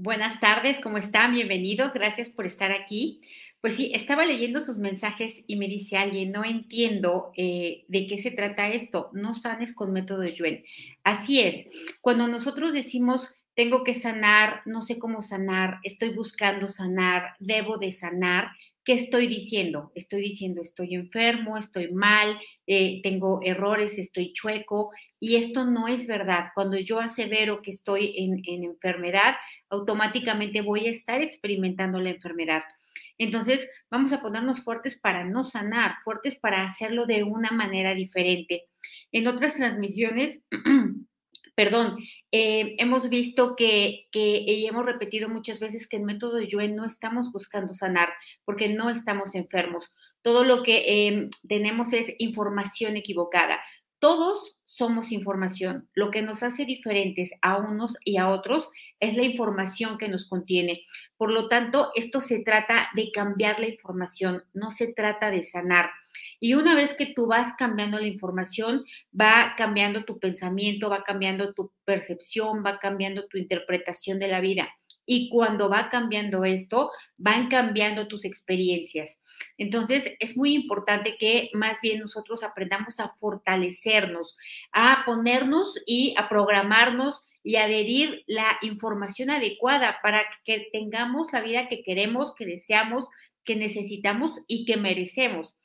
Buenas tardes, ¿cómo están? Bienvenidos, gracias por estar aquí. Pues sí, estaba leyendo sus mensajes y me dice alguien, no entiendo eh, de qué se trata esto, no sanes con método Yuen. Así es, cuando nosotros decimos, tengo que sanar, no sé cómo sanar, estoy buscando sanar, debo de sanar, ¿qué estoy diciendo? Estoy diciendo, estoy enfermo, estoy mal, eh, tengo errores, estoy chueco, y esto no es verdad. Cuando yo asevero que estoy en, en enfermedad, automáticamente voy a estar experimentando la enfermedad. Entonces, vamos a ponernos fuertes para no sanar, fuertes para hacerlo de una manera diferente. En otras transmisiones, perdón, eh, hemos visto que, y hemos repetido muchas veces que en método Yuen no estamos buscando sanar porque no estamos enfermos. Todo lo que eh, tenemos es información equivocada. Todos somos información. Lo que nos hace diferentes a unos y a otros es la información que nos contiene. Por lo tanto, esto se trata de cambiar la información, no se trata de sanar. Y una vez que tú vas cambiando la información, va cambiando tu pensamiento, va cambiando tu percepción, va cambiando tu interpretación de la vida. Y cuando va cambiando esto, van cambiando tus experiencias. Entonces, es muy importante que más bien nosotros aprendamos a fortalecernos, a ponernos y a programarnos y adherir la información adecuada para que tengamos la vida que queremos, que deseamos, que necesitamos y que merecemos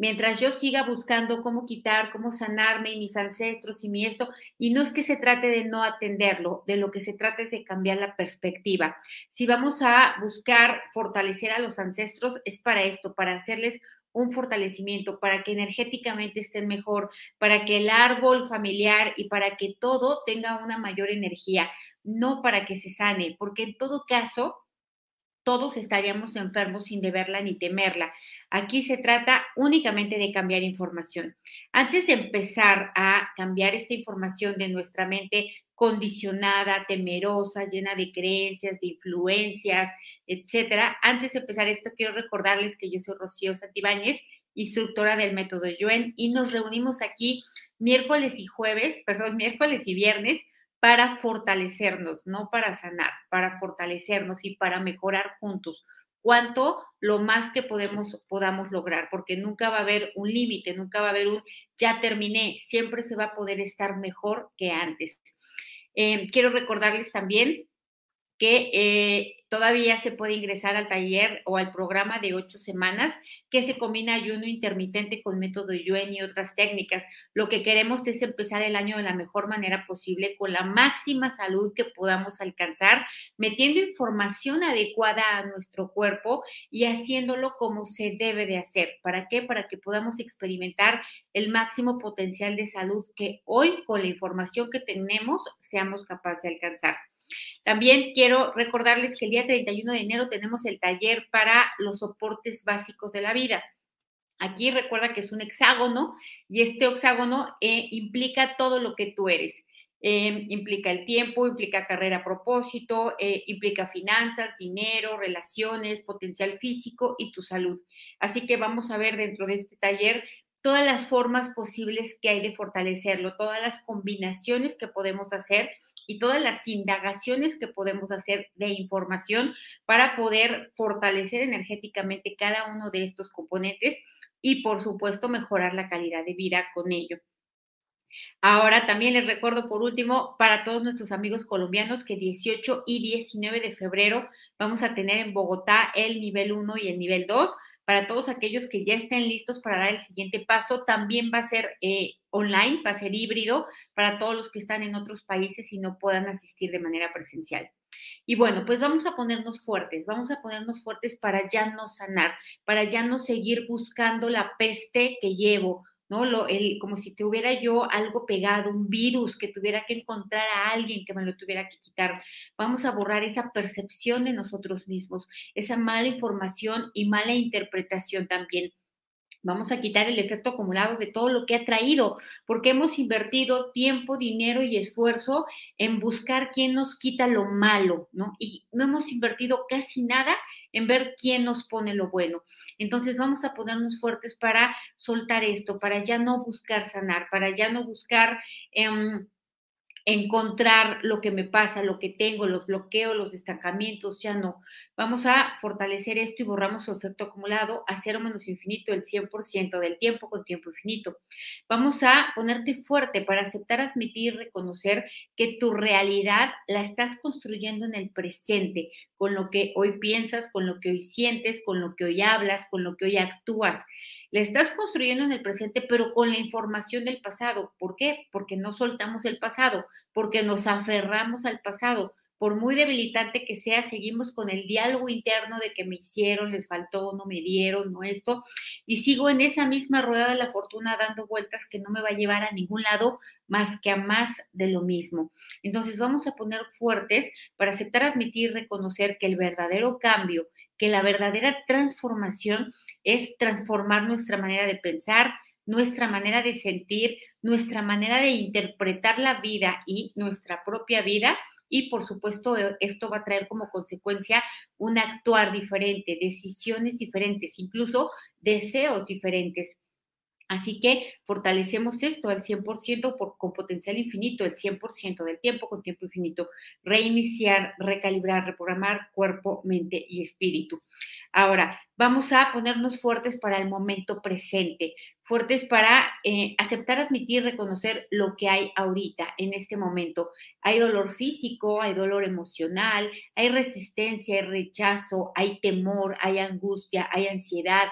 mientras yo siga buscando cómo quitar, cómo sanarme y mis ancestros y mi esto, y no es que se trate de no atenderlo, de lo que se trata es de cambiar la perspectiva. Si vamos a buscar fortalecer a los ancestros, es para esto, para hacerles un fortalecimiento, para que energéticamente estén mejor, para que el árbol familiar y para que todo tenga una mayor energía, no para que se sane, porque en todo caso, todos estaríamos enfermos sin deberla ni temerla. Aquí se trata únicamente de cambiar información. Antes de empezar a cambiar esta información de nuestra mente condicionada, temerosa, llena de creencias, de influencias, etcétera, antes de empezar esto, quiero recordarles que yo soy Rocío Santibáñez, instructora del método Yuen, y nos reunimos aquí miércoles y jueves, perdón, miércoles y viernes para fortalecernos, no para sanar, para fortalecernos y para mejorar juntos. Cuánto lo más que podemos, podamos lograr, porque nunca va a haber un límite, nunca va a haber un ya terminé, siempre se va a poder estar mejor que antes. Eh, quiero recordarles también que eh, todavía se puede ingresar al taller o al programa de ocho semanas que se combina ayuno intermitente con método Yuen y otras técnicas. Lo que queremos es empezar el año de la mejor manera posible con la máxima salud que podamos alcanzar, metiendo información adecuada a nuestro cuerpo y haciéndolo como se debe de hacer. ¿Para qué? Para que podamos experimentar el máximo potencial de salud que hoy con la información que tenemos seamos capaces de alcanzar. También quiero recordarles que el día 31 de enero tenemos el taller para los soportes básicos de la vida. Aquí recuerda que es un hexágono y este hexágono eh, implica todo lo que tú eres. Eh, implica el tiempo, implica carrera propósito, eh, implica finanzas, dinero, relaciones, potencial físico y tu salud. Así que vamos a ver dentro de este taller todas las formas posibles que hay de fortalecerlo, todas las combinaciones que podemos hacer y todas las indagaciones que podemos hacer de información para poder fortalecer energéticamente cada uno de estos componentes y, por supuesto, mejorar la calidad de vida con ello. Ahora también les recuerdo por último para todos nuestros amigos colombianos que 18 y 19 de febrero vamos a tener en Bogotá el nivel 1 y el nivel 2 para todos aquellos que ya estén listos para dar el siguiente paso. También va a ser eh, online, va a ser híbrido para todos los que están en otros países y no puedan asistir de manera presencial. Y bueno, pues vamos a ponernos fuertes, vamos a ponernos fuertes para ya no sanar, para ya no seguir buscando la peste que llevo, ¿no? Lo, el, como si te hubiera yo algo pegado, un virus que tuviera que encontrar a alguien que me lo tuviera que quitar. Vamos a borrar esa percepción de nosotros mismos, esa mala información y mala interpretación también. Vamos a quitar el efecto acumulado de todo lo que ha traído, porque hemos invertido tiempo, dinero y esfuerzo en buscar quién nos quita lo malo, ¿no? Y no hemos invertido casi nada en ver quién nos pone lo bueno. Entonces vamos a ponernos fuertes para soltar esto, para ya no buscar sanar, para ya no buscar... Eh, encontrar lo que me pasa, lo que tengo, los bloqueos, los destacamientos, ya no. Vamos a fortalecer esto y borramos su efecto acumulado a cero menos infinito el 100% del tiempo con tiempo infinito. Vamos a ponerte fuerte para aceptar, admitir y reconocer que tu realidad la estás construyendo en el presente, con lo que hoy piensas, con lo que hoy sientes, con lo que hoy hablas, con lo que hoy actúas. La estás construyendo en el presente, pero con la información del pasado. ¿Por qué? Porque no soltamos el pasado, porque nos aferramos al pasado. Por muy debilitante que sea, seguimos con el diálogo interno de que me hicieron, les faltó, no me dieron, no esto, y sigo en esa misma rueda de la fortuna dando vueltas que no me va a llevar a ningún lado más que a más de lo mismo. Entonces vamos a poner fuertes para aceptar, admitir, reconocer que el verdadero cambio, que la verdadera transformación es transformar nuestra manera de pensar, nuestra manera de sentir, nuestra manera de interpretar la vida y nuestra propia vida. Y por supuesto, e, esto va a traer como consecuencia un actuar diferente, decisiones diferentes, incluso deseos diferentes. Así que fortalecemos esto al 100% por, con potencial infinito, el 100% del tiempo con tiempo infinito. Reiniciar, recalibrar, reprogramar cuerpo, mente y espíritu. Ahora, vamos a ponernos fuertes para el momento presente, fuertes para eh, aceptar, admitir, reconocer lo que hay ahorita, en este momento. Hay dolor físico, hay dolor emocional, hay resistencia, hay rechazo, hay temor, hay angustia, hay ansiedad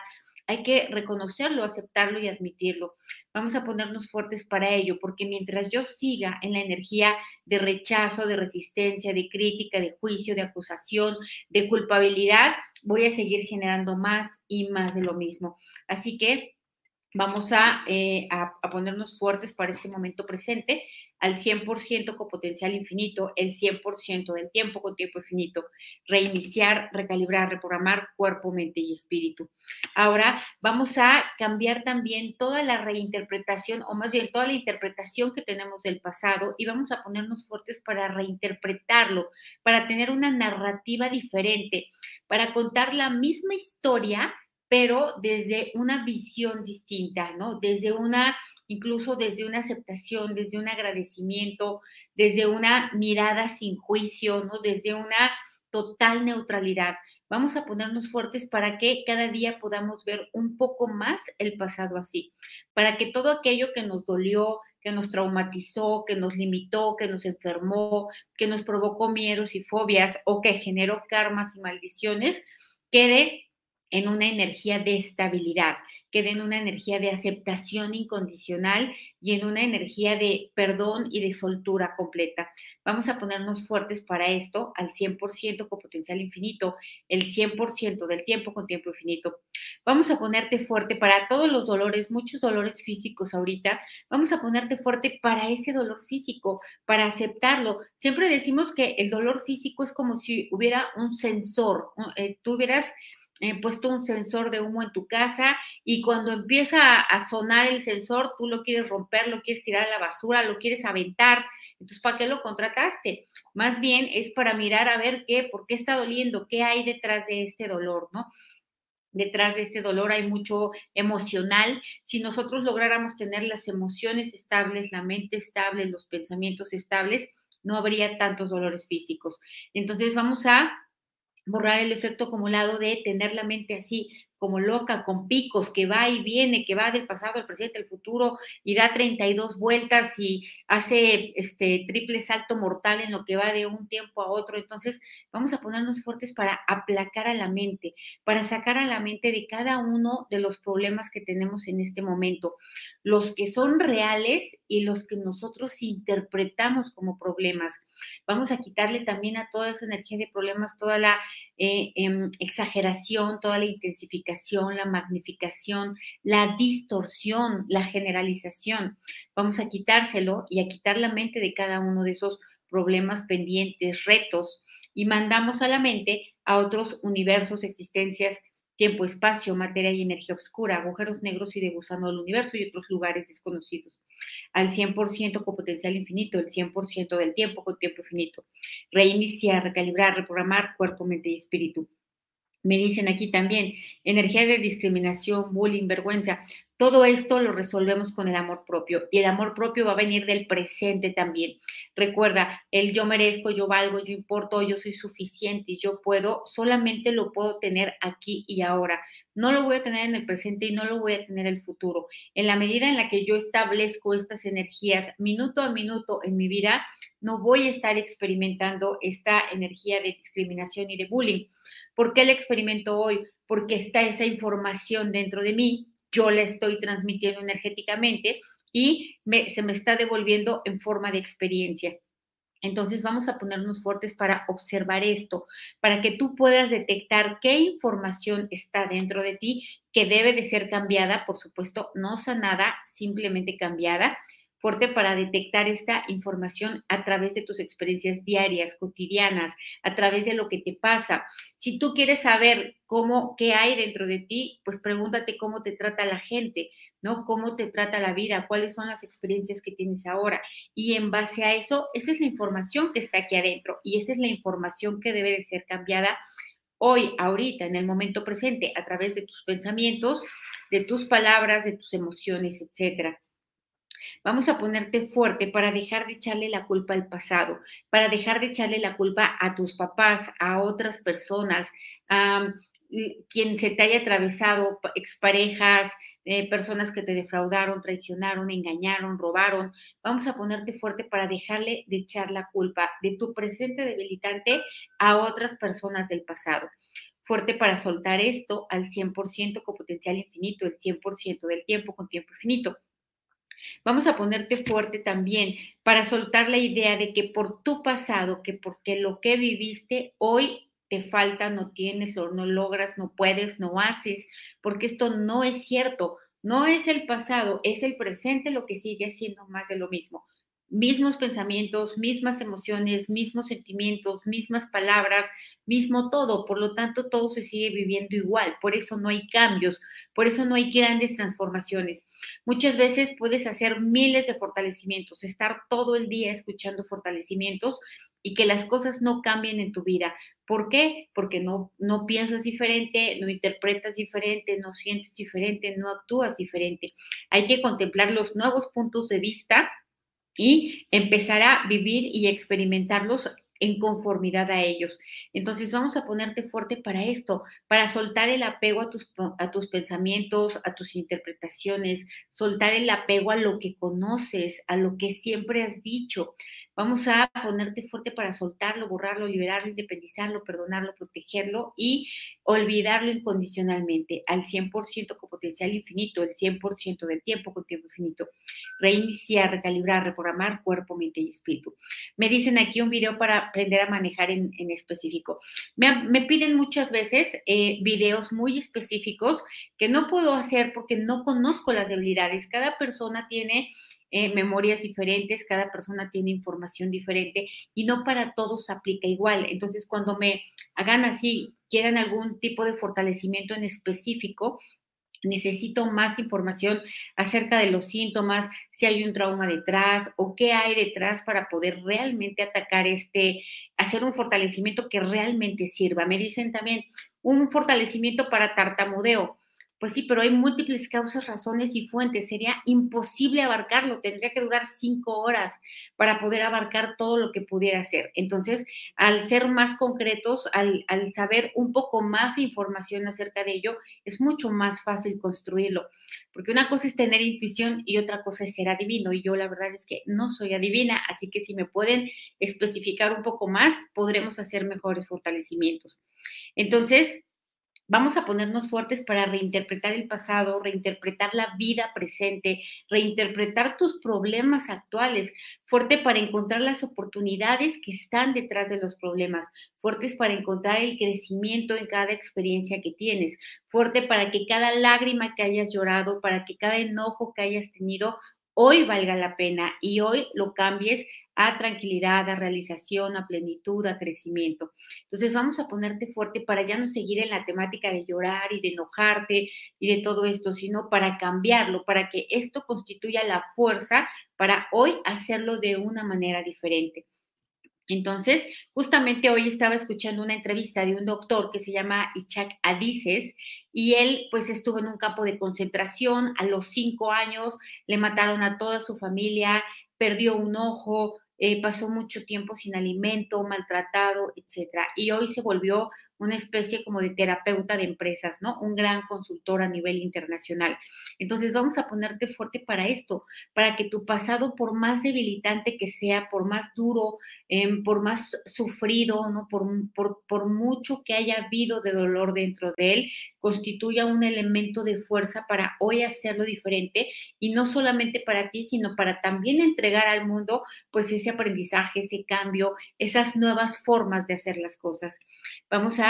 hay que reconocerlo, aceptarlo y admitirlo. Vamos a ponernos fuertes para ello, porque mientras yo siga en la energía de rechazo, de resistencia, de crítica, de juicio, de acusación, de culpabilidad, voy a seguir generando más y más de lo mismo. Así que vamos a, eh, a, ponernos fuertes para este momento presente al 100% con potencial infinito, el 100% del tiempo con tiempo infinito, reiniciar, recalibrar, reprogramar cuerpo, mente y espíritu. Ahora vamos a cambiar también toda la reinterpretación, o más bien toda la interpretación que tenemos del pasado y vamos a ponernos fuertes para reinterpretarlo, para tener una narrativa diferente, para contar la misma historia pero desde una visión distinta, ¿no? Desde una incluso desde una aceptación, desde un agradecimiento, desde una mirada sin juicio, ¿no? Desde una total neutralidad. Vamos a ponernos fuertes para que cada día podamos ver un poco más el pasado así, para que todo aquello que nos dolió, que nos traumatizó, que nos limitó, que nos enfermó, que nos provocó miedos y fobias o que generó karmas y maldiciones, quede en una energía de estabilidad, quede en una energía de aceptación incondicional y en una energía de perdón y de soltura completa. Vamos a ponernos fuertes para esto al 100% con potencial infinito, el 100% del tiempo con tiempo infinito. Vamos a ponerte fuerte para todos los dolores, muchos dolores físicos ahorita. Vamos a ponerte fuerte para ese dolor físico, para aceptarlo. Siempre decimos que el dolor físico es como si hubiera un sensor, eh, tú he puesto un sensor de humo en tu casa y cuando empieza a sonar el sensor, tú lo quieres romper, lo quieres tirar a la basura, lo quieres aventar. Entonces, ¿para qué lo contrataste? Más bien es para mirar a ver qué, por qué está doliendo, qué hay detrás de este dolor, ¿no? Detrás de este dolor hay mucho emocional. Si nosotros lográramos tener las emociones estables, la mente estable, los pensamientos estables, no habría tantos dolores físicos. Entonces vamos a borrar el efecto acumulado de tener la mente así como loca, con picos, que va y viene, que va del pasado al presente, al futuro, y da 32 vueltas y hace este triple salto mortal en lo que va de un tiempo a otro. Entonces, vamos a ponernos fuertes para aplacar a la mente, para sacar a la mente de cada uno de los problemas que tenemos en este momento, los que son reales y los que nosotros interpretamos como problemas. Vamos a quitarle también a toda esa energía de problemas, toda la eh, em, exageración, toda la intensificación, la magnificación, la distorsión, la generalización. Vamos a quitárselo y a quitar la mente de cada uno de esos problemas pendientes, retos, y mandamos a la mente a otros universos, existencias tiempo, espacio, materia y energía oscura, agujeros negros y de gusano universo y otros lugares desconocidos. Al 100% con potencial infinito, el 100% del tiempo con tiempo infinito. Reiniciar, recalibrar, reprogramar cuerpo, mente y espíritu. Me dicen aquí también, energía de discriminación, bullying, vergüenza. Todo esto lo resolvemos con el amor propio y el amor propio va a venir del presente también. Recuerda, el yo merezco, yo valgo, yo importo, yo soy suficiente y yo puedo, solamente lo puedo tener aquí y ahora. No lo voy a tener en el presente y no lo voy a tener en el futuro. En la medida en la que yo establezco estas energías minuto a minuto en mi vida, no voy a estar experimentando esta energía de discriminación y de bullying. ¿Por qué la experimento hoy? Porque está esa información dentro de mí yo le estoy transmitiendo energéticamente y se me está devolviendo en forma de experiencia. Entonces vamos a ponernos fuertes para observar esto, para que tú puedas detectar qué información está dentro de ti que debe de ser cambiada, por supuesto, no sanada, simplemente cambiada, fuerte para detectar esta información a través de tus experiencias diarias, cotidianas, a través de lo que te pasa. Si tú quieres saber cómo, qué hay dentro de ti, pues pregúntate cómo te trata la gente, ¿no? Cómo te trata la vida, cuáles son las experiencias que tienes ahora. Y en base a eso, esa es la información que está aquí adentro y esa es la información que debe de ser cambiada hoy, ahorita, en el momento presente, a través de tus pensamientos, de tus palabras, de tus emociones, etcétera. Vamos a ponerte fuerte para dejar de echarle la culpa al pasado, para dejar de echarle la culpa a tus papás, a otras personas, a quien se te haya atravesado, exparejas, eh, personas que te defraudaron, traicionaron, engañaron, robaron. Vamos a ponerte fuerte para dejarle de echar la culpa de tu presente debilitante a otras personas del pasado fuerte para soltar esto al 100% con potencial infinito, el 100% del tiempo con tiempo infinito. Vamos a ponerte fuerte también para soltar la idea de que por tu pasado, que porque lo que viviste hoy te falta, no tienes, no logras, no puedes, no haces, porque esto no es cierto. No es el pasado, es el presente lo que sigue siendo más de lo mismo mismos pensamientos, mismas emociones, mismos sentimientos, mismas palabras, mismo todo. Por lo tanto, todo se sigue viviendo igual. Por eso no hay cambios, por eso no hay grandes transformaciones. Muchas veces puedes hacer miles de fortalecimientos, estar todo el día escuchando fortalecimientos y que las cosas no cambien en tu vida. ¿Por qué? Porque no, no piensas diferente, no interpretas diferente, no sientes diferente, no actúas diferente. Hay que contemplar los nuevos puntos de vista y empezar a vivir y experimentarlos en conformidad a ellos. Entonces vamos a ponerte fuerte para esto, para soltar el apego a tus, a tus pensamientos, a tus interpretaciones, soltar el apego a lo que conoces, a lo que siempre has dicho. Vamos a ponerte fuerte para soltarlo, borrarlo, liberarlo, independizarlo, perdonarlo, protegerlo y olvidarlo incondicionalmente al 100% con potencial infinito, el 100% del tiempo con tiempo infinito. Reiniciar, recalibrar, reprogramar cuerpo, mente y espíritu. Me dicen aquí un video para aprender a manejar en, específico. Me, piden muchas veces eh, videos muy específicos que no puedo hacer porque no conozco las debilidades. Cada persona tiene eh, memorias diferentes, cada persona tiene información diferente y no para todos aplica igual. Entonces, cuando me hagan así, quieran algún tipo de fortalecimiento en específico, necesito más información acerca de los síntomas, si hay un trauma detrás o qué hay detrás para poder realmente atacar este, hacer un fortalecimiento que realmente sirva. Me dicen también un fortalecimiento para tartamudeo. Pues sí, pero hay múltiples causas, razones y fuentes. Sería imposible abarcarlo. Tendría que durar cinco horas para poder abarcar todo lo que pudiera hacer. Entonces, al ser más concretos, al, saber un poco más de información acerca de ello, es mucho más fácil construirlo. Porque una cosa es tener intuición y otra cosa es ser adivino. Y yo la verdad es que no soy adivina, así que si me pueden especificar un poco más, podremos hacer mejores fortalecimientos. Entonces, Vamos a ponernos fuertes para reinterpretar el pasado, reinterpretar la vida presente, reinterpretar tus problemas actuales, fuerte para encontrar las oportunidades que están detrás de los problemas, fuertes para encontrar el crecimiento en cada experiencia que tienes, fuerte para que cada lágrima que hayas llorado, para que cada enojo que hayas tenido hoy valga la pena y hoy lo cambies a tranquilidad, a realización, a plenitud, a crecimiento. Entonces vamos a ponerte fuerte para ya no seguir en la temática de llorar y de enojarte y de todo esto, sino para cambiarlo, para que esto constituya la fuerza para hoy hacerlo de una manera diferente. Entonces, justamente hoy estaba escuchando una entrevista de un doctor que se llama Ichak Adises y él pues estuvo en un campo de concentración, a los cinco años le mataron a toda su familia, perdió un ojo, eh, pasó mucho tiempo sin alimento, maltratado, etcétera. Y hoy se volvió una especie como de terapeuta de empresas, ¿no? Un gran consultor a nivel internacional. Entonces vamos a ponerte fuerte para esto, para que tu pasado, por más debilitante que sea, por más duro, em, por más sufrido, ¿no? Por, por, por mucho que haya habido de dolor dentro de él, constituya un elemento de fuerza para hoy hacerlo diferente y no solamente para ti, sino para también entregar al mundo pues ese aprendizaje, ese cambio, esas nuevas formas de hacer las cosas. Vamos a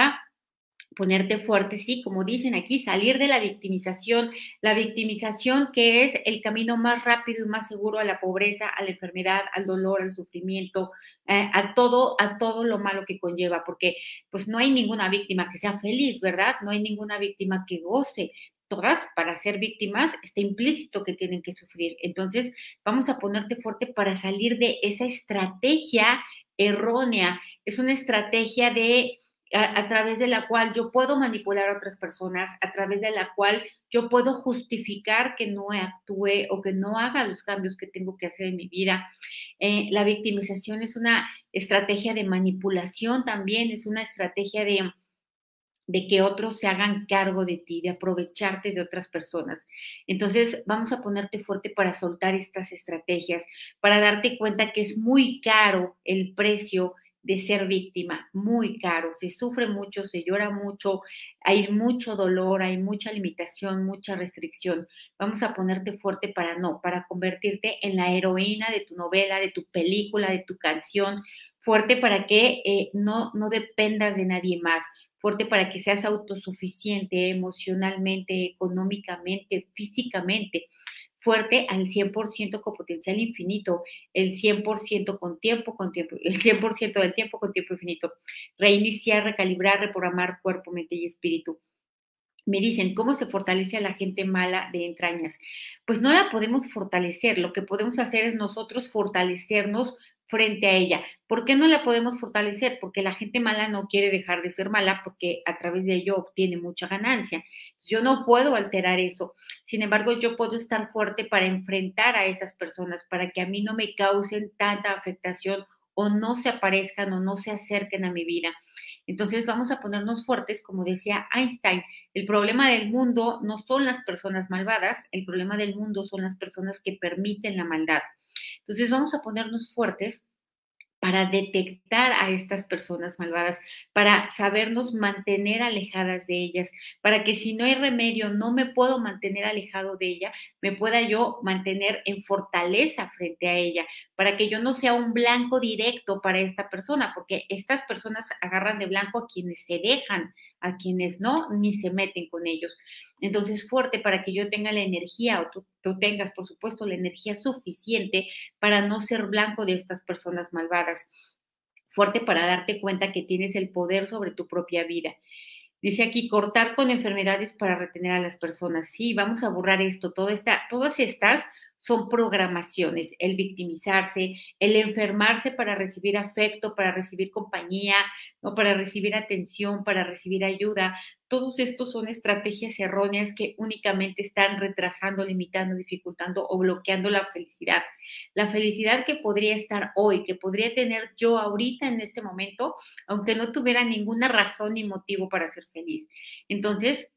ponerte fuerte, sí, como dicen aquí, salir de la victimización, la victimización que es el camino más rápido y más seguro a la pobreza, a la enfermedad, al dolor, al sufrimiento, eh, a todo, a todo lo malo que conlleva, porque pues no hay ninguna víctima que sea feliz, ¿verdad? No hay ninguna víctima que goce. Todas, para ser víctimas, está implícito que tienen que sufrir. Entonces, vamos a ponerte fuerte para salir de esa estrategia errónea. Es una estrategia de a, través de la cual yo puedo manipular a otras personas, a través de la cual yo puedo justificar que no actúe o que no haga los cambios que tengo que hacer en mi vida. Eh, la victimización es una estrategia de manipulación también, es una estrategia de, de que otros se hagan cargo de ti, de aprovecharte de otras personas. Entonces, vamos a ponerte fuerte para soltar estas estrategias, para darte cuenta que es muy caro el precio de ser víctima, muy caro, se sufre mucho, se llora mucho, hay mucho dolor, hay mucha limitación, mucha restricción. Vamos a ponerte fuerte para no, para convertirte en la heroína de tu novela, de tu película, de tu canción, fuerte para que eh, no, no dependas de nadie más, fuerte para que seas autosuficiente emocionalmente, económicamente, físicamente fuerte al 100% con potencial infinito, el 100% con tiempo, con tiempo, el 100% del tiempo con tiempo infinito. Reiniciar, recalibrar, reprogramar cuerpo, mente y espíritu. Me dicen, ¿cómo se fortalece a la gente mala de entrañas? Pues no la podemos fortalecer, lo que podemos hacer es nosotros fortalecernos frente a ella. ¿Por qué no la podemos fortalecer? Porque la gente mala no quiere dejar de ser mala porque a través de ello obtiene mucha ganancia. Yo no puedo alterar eso. Sin embargo, yo puedo estar fuerte para enfrentar a esas personas, para que a mí no me causen tanta afectación o no se aparezcan o no se acerquen a mi vida. Entonces vamos a ponernos fuertes, como decía Einstein, el problema del mundo no son las personas malvadas, el problema del mundo son las personas que permiten la maldad. Entonces vamos a ponernos fuertes para detectar a estas personas malvadas, para sabernos mantener alejadas de ellas, para que si no hay remedio, no me puedo mantener alejado de ella, me pueda yo mantener en fortaleza frente a ella, para que yo no sea un blanco directo para esta persona, porque estas personas agarran de blanco a quienes se dejan, a quienes no, ni se meten con ellos. Entonces, fuerte para que yo tenga la energía, o tú tengas, por supuesto, la energía suficiente para no ser blanco de estas personas malvadas. Fuerte para darte cuenta que tienes el poder sobre tu propia vida. Dice aquí, cortar con enfermedades para retener a las personas. Sí, vamos a borrar esto. Todo esta, todas estas son programaciones, el victimizarse, el enfermarse para recibir afecto, para recibir compañía, ¿no? para recibir atención, para recibir ayuda. Todos estos son estrategias erróneas que únicamente están retrasando, limitando, dificultando o bloqueando la felicidad. La felicidad que podría estar hoy, que podría tener yo ahorita en este momento, aunque no tuviera ninguna razón ni motivo para ser feliz. Entonces,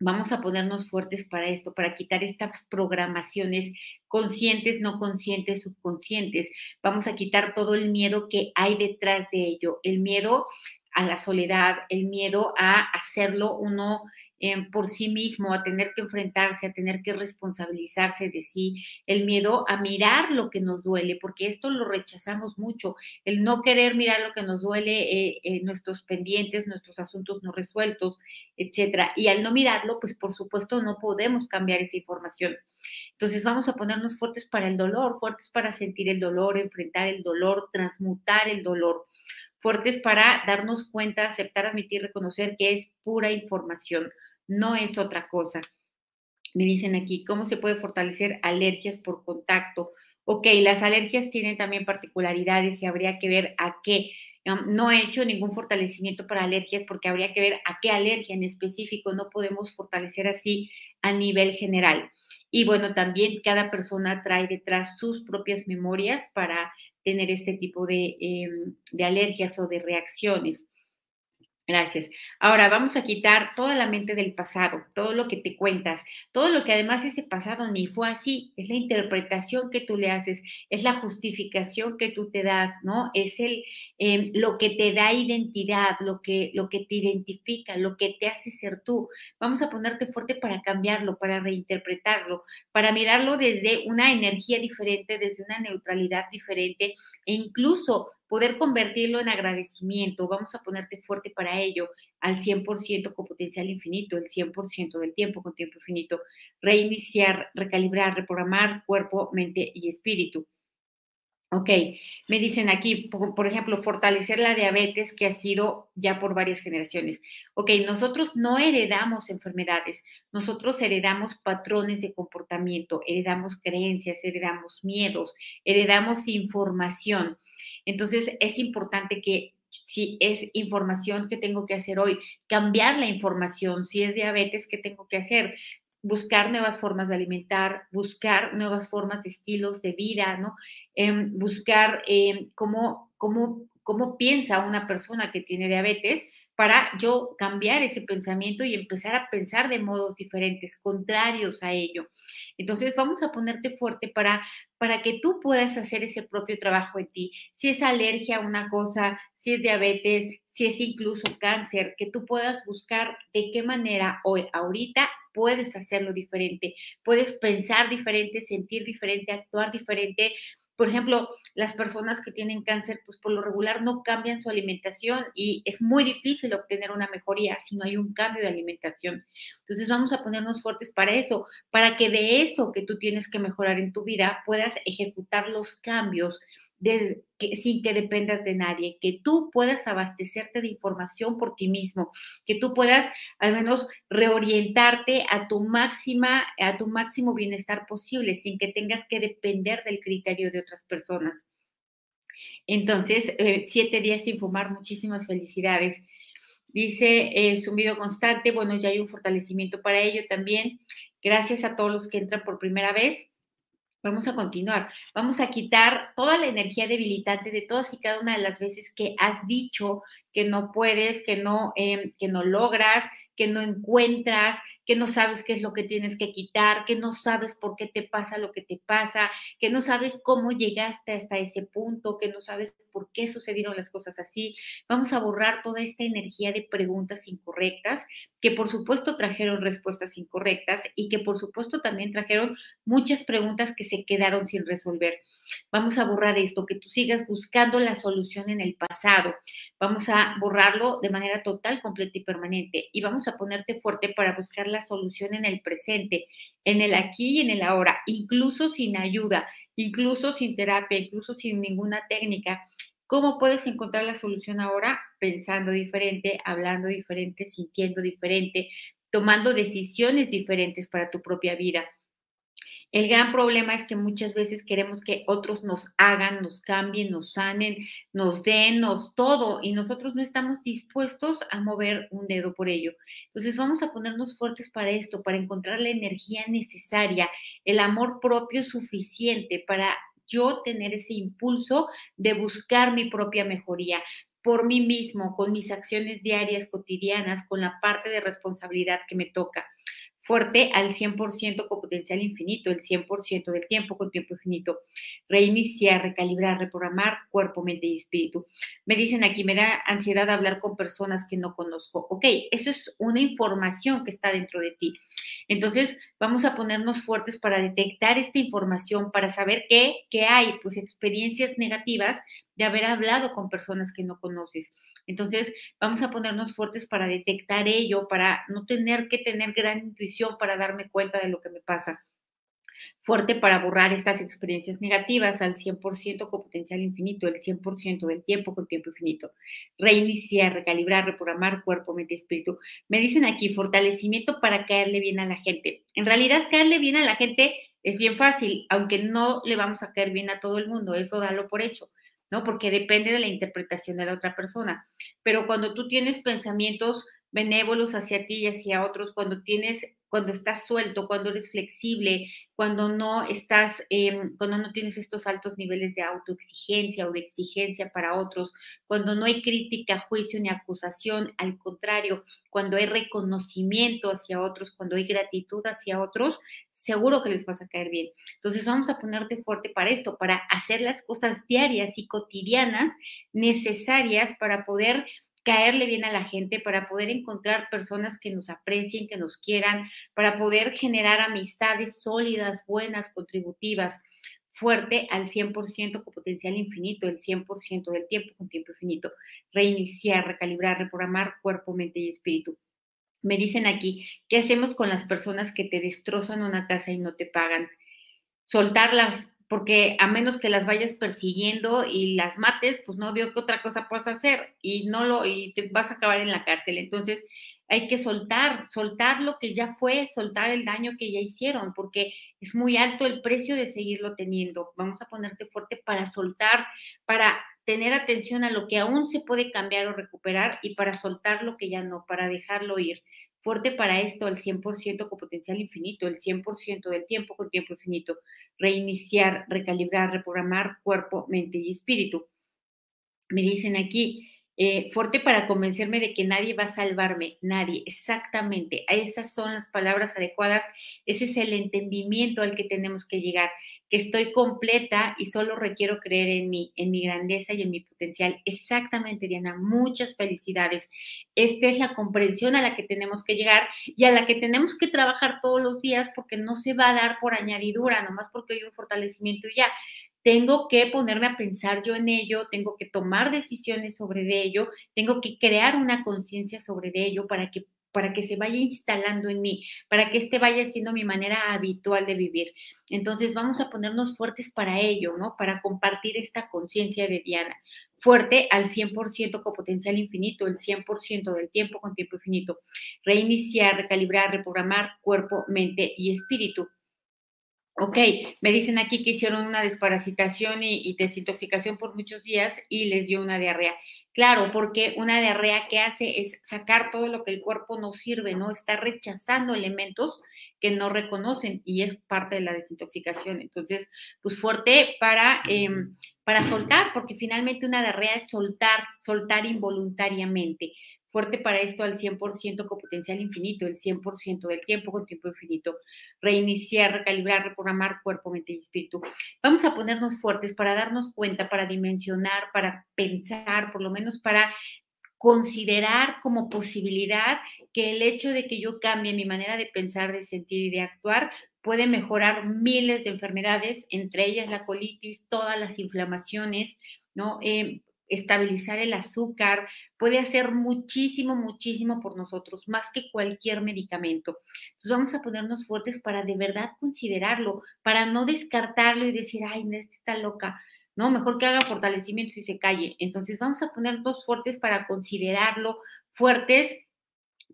Vamos a ponernos fuertes para esto, para quitar estas programaciones conscientes, no conscientes, subconscientes. Vamos a quitar todo el miedo que hay detrás de ello, el miedo a la soledad, el miedo a hacerlo uno por sí mismo, a tener que enfrentarse, a tener que responsabilizarse de sí, el miedo a mirar lo que nos duele, porque esto lo rechazamos mucho, el no querer mirar lo que nos duele, eh, eh, nuestros pendientes, nuestros asuntos no resueltos, etcétera. Y al no mirarlo, pues por supuesto no podemos cambiar esa información. Entonces vamos a ponernos fuertes para el dolor, fuertes para sentir el dolor, enfrentar el dolor, transmutar el dolor fuertes para darnos cuenta, aceptar, admitir, reconocer que es pura información no es otra cosa. Me dicen aquí, ¿cómo se puede fortalecer alergias por contacto Ok, las alergias tienen también particularidades y habría que ver a qué. No he hecho ningún fortalecimiento para alergias porque habría que ver a qué alergia en específico. No podemos fortalecer así a nivel general. Y bueno, también cada persona trae detrás sus propias memorias para tener este tipo de, em, de alergias o de reacciones. Gracias. Ahora vamos a quitar toda la mente del pasado, todo lo que te cuentas, todo lo que además ese pasado ni fue así, es la interpretación que tú le haces, es la justificación que tú te das, ¿no? Es el em, lo que te da identidad, lo que, lo que te identifica, lo que te hace ser tú. Vamos a ponerte fuerte para cambiarlo, para reinterpretarlo, para mirarlo desde una energía diferente, desde una neutralidad diferente e incluso poder convertirlo en agradecimiento. Vamos a ponerte fuerte para ello al 100% con potencial infinito, el 100% del tiempo con tiempo infinito. Reiniciar, recalibrar, reprogramar cuerpo, mente y espíritu. Ok, me dicen aquí, por, ejemplo, fortalecer la diabetes que ha sido ya por varias generaciones. Ok, nosotros no heredamos enfermedades, nosotros heredamos patrones de comportamiento, heredamos creencias, heredamos miedos, heredamos información. Entonces, es importante que si es información que tengo que hacer hoy, cambiar la información, si es diabetes, ¿qué tengo que hacer? Buscar nuevas formas de alimentar, buscar nuevas formas de estilos de vida, ¿no? Em, buscar em, cómo, cómo, cómo piensa una persona que tiene diabetes para yo cambiar ese pensamiento y empezar a pensar de modos diferentes, contrarios a ello. Entonces vamos a ponerte fuerte para, para que tú puedas hacer ese propio trabajo en ti. Si es alergia a una cosa, si es diabetes, si es incluso cáncer, que tú puedas buscar de qué manera hoy, ahorita, puedes hacerlo diferente, puedes pensar diferente, sentir diferente, actuar diferente, por ejemplo, las personas que tienen cáncer, pues por lo regular no cambian su alimentación y es muy difícil obtener una mejoría si no hay un cambio de alimentación. Entonces vamos a ponernos fuertes para eso, para que de eso que tú tienes que mejorar en tu vida puedas ejecutar los cambios sin que dependas de nadie, que tú puedas abastecerte de información por ti mismo, que tú puedas al menos reorientarte a tu máxima, a tu máximo bienestar posible, sin que tengas que depender del criterio de otras personas. Entonces, eh, siete días sin fumar, muchísimas felicidades. Dice, eh, sumido constante, bueno, ya hay un fortalecimiento para ello también. Gracias a todos los que entran por primera vez. Vamos a continuar. Vamos a quitar toda la energía debilitante de todas y cada una de las veces que has dicho que no puedes, que no, em, que no logras, que no encuentras, que no sabes qué es lo que tienes que quitar, que no sabes por qué te pasa lo que te pasa, que no sabes cómo llegaste hasta ese punto, que no sabes por qué sucedieron las cosas así. Vamos a borrar toda esta energía de preguntas incorrectas, que por supuesto trajeron respuestas incorrectas y que por supuesto también trajeron muchas preguntas que se quedaron sin resolver. Vamos a borrar esto, que tú sigas buscando la solución en el pasado. Vamos a borrarlo de manera total, completa y permanente. Y vamos a ponerte fuerte para buscar la solución en el presente, en el aquí y en el ahora, incluso sin ayuda, incluso sin terapia, incluso sin ninguna técnica. ¿Cómo puedes encontrar la solución ahora? Pensando diferente, hablando diferente, sintiendo diferente, tomando decisiones diferentes para tu propia vida. El gran problema es que muchas veces queremos que otros nos hagan, nos cambien, nos sanen, nos den, nos todo, y nosotros no estamos dispuestos a mover un dedo por ello. Entonces vamos a ponernos fuertes para esto, para encontrar la energía necesaria, el amor propio suficiente para yo tener ese impulso de buscar mi propia mejoría por mí mismo, con mis acciones diarias, cotidianas, con la parte de responsabilidad que me toca fuerte al 100% con potencial infinito, el 100% del tiempo con tiempo infinito. Reiniciar, recalibrar, reprogramar cuerpo, mente y espíritu. Me dicen aquí, me da ansiedad hablar con personas que no conozco. Ok, eso es una información que está dentro de ti. Entonces, vamos a ponernos fuertes para detectar esta información, para saber qué, qué hay, pues experiencias negativas de haber hablado con personas que no conoces. Entonces, vamos a ponernos fuertes para detectar ello, para no tener que tener gran intuición para darme cuenta de lo que me pasa fuerte para borrar estas experiencias negativas al 100% con potencial infinito, el 100% del tiempo con tiempo infinito. Reiniciar, recalibrar, reprogramar cuerpo, mente, espíritu. Me dicen aquí fortalecimiento para caerle bien a la gente. En realidad, caerle bien a la gente Es bien fácil, aunque no le vamos a caer bien a todo el mundo, eso dalo por hecho. ¿No? Porque depende de la interpretación de la otra persona. Pero cuando tú tienes pensamientos benévolos hacia ti y hacia otros, cuando tienes, cuando estás suelto, cuando eres flexible, cuando no estás, em, cuando no tienes estos altos niveles de autoexigencia o de exigencia para otros, cuando no hay crítica, juicio ni acusación, al contrario, cuando hay reconocimiento hacia otros, cuando hay gratitud hacia otros, seguro que les vas a caer bien. Entonces vamos a ponerte fuerte para esto, para hacer las cosas diarias y cotidianas necesarias para poder caerle bien a la gente, para poder encontrar personas que nos aprecien, que nos quieran, para poder generar amistades sólidas, buenas, contributivas, fuerte al 100% con potencial infinito, el 100% del tiempo con tiempo infinito, reiniciar, recalibrar, reprogramar cuerpo, mente y espíritu. Me dicen aquí, ¿qué hacemos con las personas que te destrozan una casa y no te pagan? Soltarlas, porque a menos que las vayas persiguiendo y las mates, pues no veo qué otra cosa puedas hacer y no lo y te vas a acabar en la cárcel. Entonces, hay que soltar, soltar lo que ya fue, soltar el daño que ya hicieron, porque es muy alto el precio de seguirlo teniendo. Vamos a ponerte fuerte para soltar, para tener atención a lo que aún se puede cambiar o recuperar y para soltar lo que ya no, para dejarlo ir. Fuerte para esto, el 100% con potencial infinito, el 100% del tiempo con tiempo infinito. Reiniciar, recalibrar, reprogramar cuerpo, mente y espíritu. Me dicen aquí, eh, fuerte para convencerme de que nadie va a salvarme, nadie, exactamente. Esas son las palabras adecuadas, ese es el entendimiento al que tenemos que llegar, que estoy completa y solo requiero creer en mí, en mi grandeza y en mi potencial. Exactamente, Diana, muchas felicidades. Esta es la comprensión a la que tenemos que llegar y a la que tenemos que trabajar todos los días porque no se va a dar por añadidura, nomás porque hay un fortalecimiento y ya tengo que ponerme a pensar yo en ello, tengo que tomar decisiones sobre ello, tengo que crear una conciencia sobre ello para que para que se vaya instalando en mí, para que este vaya siendo mi manera habitual de vivir. Entonces vamos a ponernos fuertes para ello, ¿no? Para compartir esta conciencia de Diana. Fuerte al 100% con potencial infinito, el 100% del tiempo con tiempo infinito. Reiniciar, recalibrar, reprogramar cuerpo, mente y espíritu. Ok, me dicen aquí que hicieron una desparasitación y, desintoxicación por muchos días y les dio una diarrea. Claro, porque una diarrea que hace es sacar todo lo que el cuerpo no sirve, ¿no? Está rechazando elementos que no reconocen y es parte de la desintoxicación. Entonces, pues fuerte para, em, para soltar, porque finalmente una diarrea es soltar, soltar involuntariamente fuerte para esto al 100% con potencial infinito, el 100% del tiempo con tiempo infinito, reiniciar, recalibrar, reprogramar cuerpo, mente y espíritu. Vamos a ponernos fuertes para darnos cuenta, para dimensionar, para pensar, por lo menos para considerar como posibilidad que el hecho de que yo cambie mi manera de pensar, de sentir y de actuar puede mejorar miles de enfermedades, entre ellas la colitis, todas las inflamaciones, ¿no? Eh, estabilizar el azúcar, puede hacer muchísimo, muchísimo por nosotros, más que cualquier medicamento. Entonces vamos a ponernos fuertes para de verdad considerarlo, para no descartarlo y decir, ay, no, está loca. No, mejor que haga fortalecimientos y se calle. Entonces vamos a ponernos fuertes para considerarlo, fuertes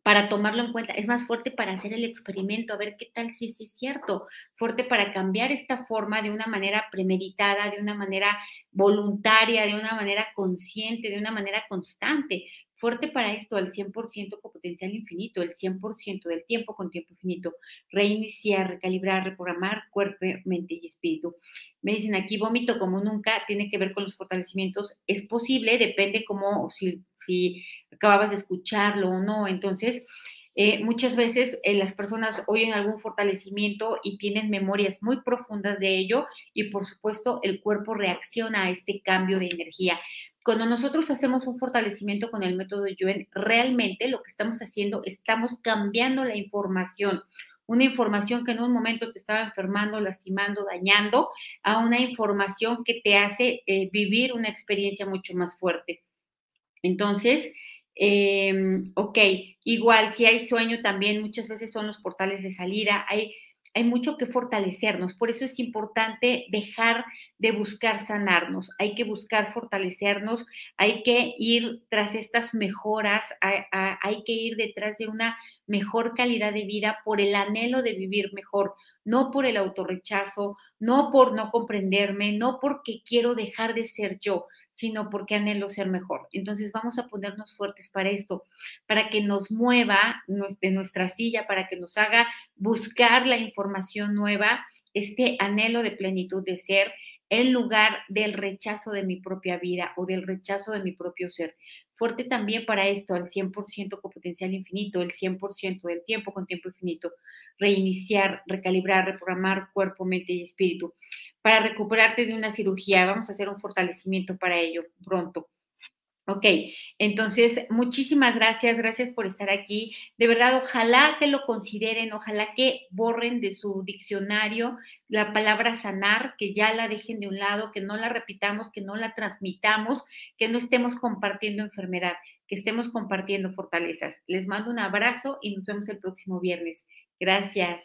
para tomarlo en cuenta, es más fuerte para hacer el experimento, a ver qué tal si es cierto, fuerte para cambiar esta forma de una manera premeditada, de una manera voluntaria, de una manera consciente, de una manera constante, fuerte para esto al 100% con potencial infinito, el 100% del tiempo con tiempo infinito, reiniciar, recalibrar, reprogramar cuerpo, mente y espíritu. Me dicen aquí, vómito como nunca, tiene que ver con los fortalecimientos, es posible, depende cómo, si, si acababas de escucharlo o no, entonces... Eh, muchas veces eh, las personas oyen algún fortalecimiento y tienen memorias muy profundas de ello y por supuesto el cuerpo reacciona a este cambio de energía. Cuando nosotros hacemos un fortalecimiento con el método Yuen, realmente lo que estamos haciendo, estamos cambiando la información. Una información que en un momento te estaba enfermando, lastimando, dañando, a una información que te hace eh, vivir una experiencia mucho más fuerte. Entonces, em, ok, igual si hay sueño también, muchas veces son los portales de salida, hay hay mucho que fortalecernos. Por eso es importante dejar de buscar sanarnos. Hay que buscar fortalecernos, hay que ir tras estas mejoras, hay, que ir detrás de una mejor calidad de vida por el anhelo de vivir mejor, no por el autorrechazo, no por no comprenderme, no porque quiero dejar de ser yo, sino porque anhelo ser mejor. Entonces vamos a ponernos fuertes para esto, para que nos mueva de nuestra silla, para que nos haga buscar la información nueva, este anhelo de plenitud de ser en lugar del rechazo de mi propia vida o del rechazo de mi propio ser. Fuerte también para esto, al 100% con potencial infinito, el 100% del tiempo con tiempo infinito, reiniciar, recalibrar, reprogramar cuerpo, mente y espíritu. Para recuperarte de una cirugía, vamos a hacer un fortalecimiento para ello pronto. Ok, entonces muchísimas gracias, gracias por estar aquí. De verdad, ojalá que lo consideren, ojalá que borren de su diccionario la palabra sanar, que ya la dejen de un lado, que no la repitamos, que no la transmitamos, que no estemos compartiendo enfermedad, que estemos compartiendo fortalezas. Les mando un abrazo y nos vemos el próximo viernes. Gracias.